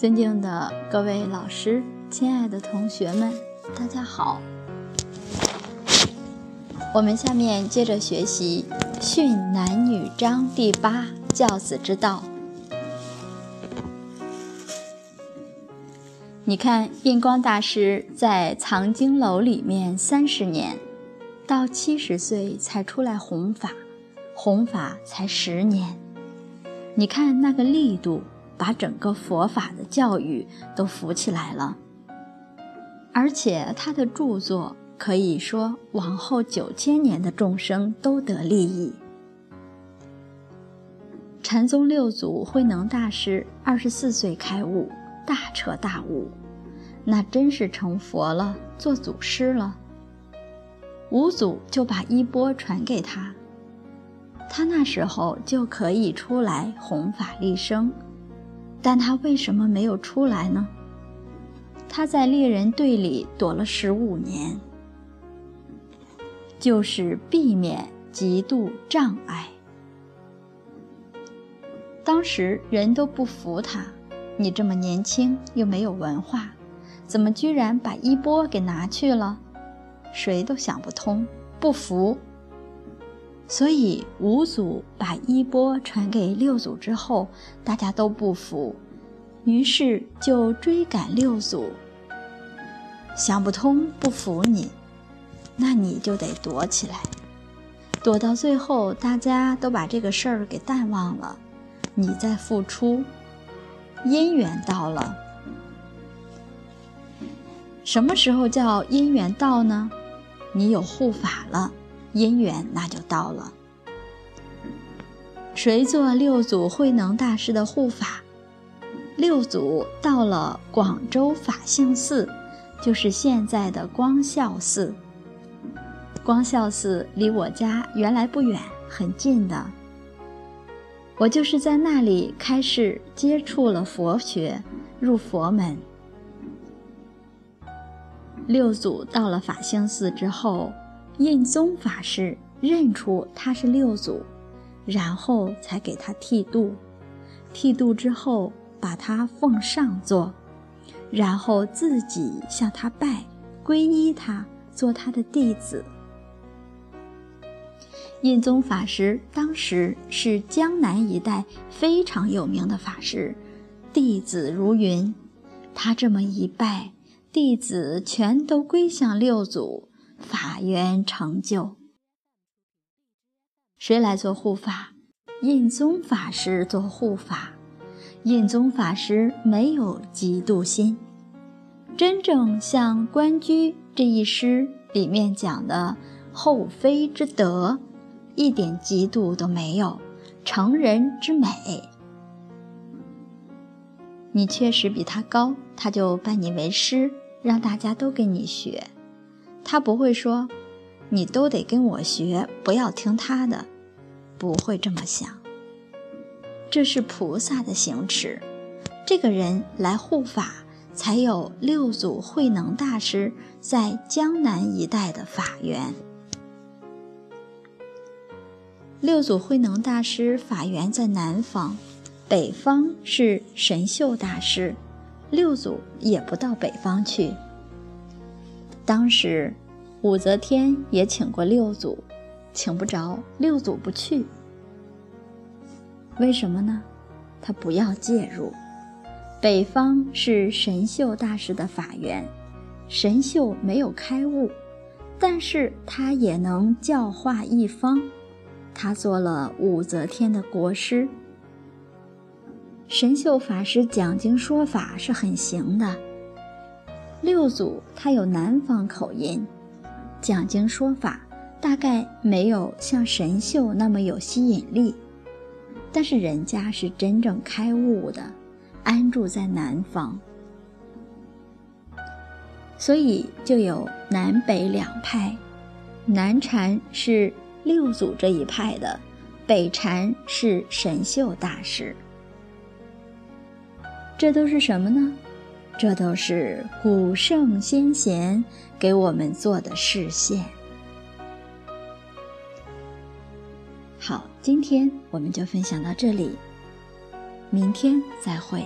尊敬的各位老师，亲爱的同学们，大家好。我们下面接着学习《训男女章》第八教子之道。你看，印光大师在藏经楼里面三十年，到七十岁才出来弘法，弘法才十年。你看那个力度。把整个佛法的教育都扶起来了，而且他的著作可以说往后九千年的众生都得利益。禅宗六祖慧能大师二十四岁开悟，大彻大悟，那真是成佛了，做祖师了。五祖就把衣钵传给他，他那时候就可以出来弘法利生。但他为什么没有出来呢？他在猎人队里躲了十五年，就是避免极度障碍。当时人都不服他，你这么年轻又没有文化，怎么居然把衣钵给拿去了？谁都想不通，不服。所以五祖把衣钵传给六祖之后，大家都不服，于是就追赶六祖。想不通，不服你，那你就得躲起来，躲到最后，大家都把这个事儿给淡忘了，你再复出，因缘到了。什么时候叫因缘到呢？你有护法了。因缘那就到了。谁做六祖慧能大师的护法？六祖到了广州法性寺，就是现在的光孝寺。光孝寺离我家原来不远，很近的。我就是在那里开始接触了佛学，入佛门。六祖到了法性寺之后。印宗法师认出他是六祖，然后才给他剃度。剃度之后，把他奉上座，然后自己向他拜，皈依他，做他的弟子。印宗法师当时是江南一带非常有名的法师，弟子如云。他这么一拜，弟子全都归向六祖。法缘成就，谁来做护法？印宗法师做护法。印宗法师没有嫉妒心，真正像《关雎》这一诗里面讲的后妃之德，一点嫉妒都没有。成人之美，你确实比他高，他就拜你为师，让大家都跟你学。他不会说，你都得跟我学，不要听他的，不会这么想。这是菩萨的行持，这个人来护法，才有六祖慧能大师在江南一带的法缘。六祖慧能大师法缘在南方，北方是神秀大师，六祖也不到北方去。当时，武则天也请过六祖，请不着，六祖不去。为什么呢？他不要介入。北方是神秀大师的法源，神秀没有开悟，但是他也能教化一方，他做了武则天的国师。神秀法师讲经说法是很行的。六祖他有南方口音，讲经说法大概没有像神秀那么有吸引力，但是人家是真正开悟的，安住在南方，所以就有南北两派，南禅是六祖这一派的，北禅是神秀大师，这都是什么呢？这都是古圣先贤给我们做的示现。好，今天我们就分享到这里，明天再会。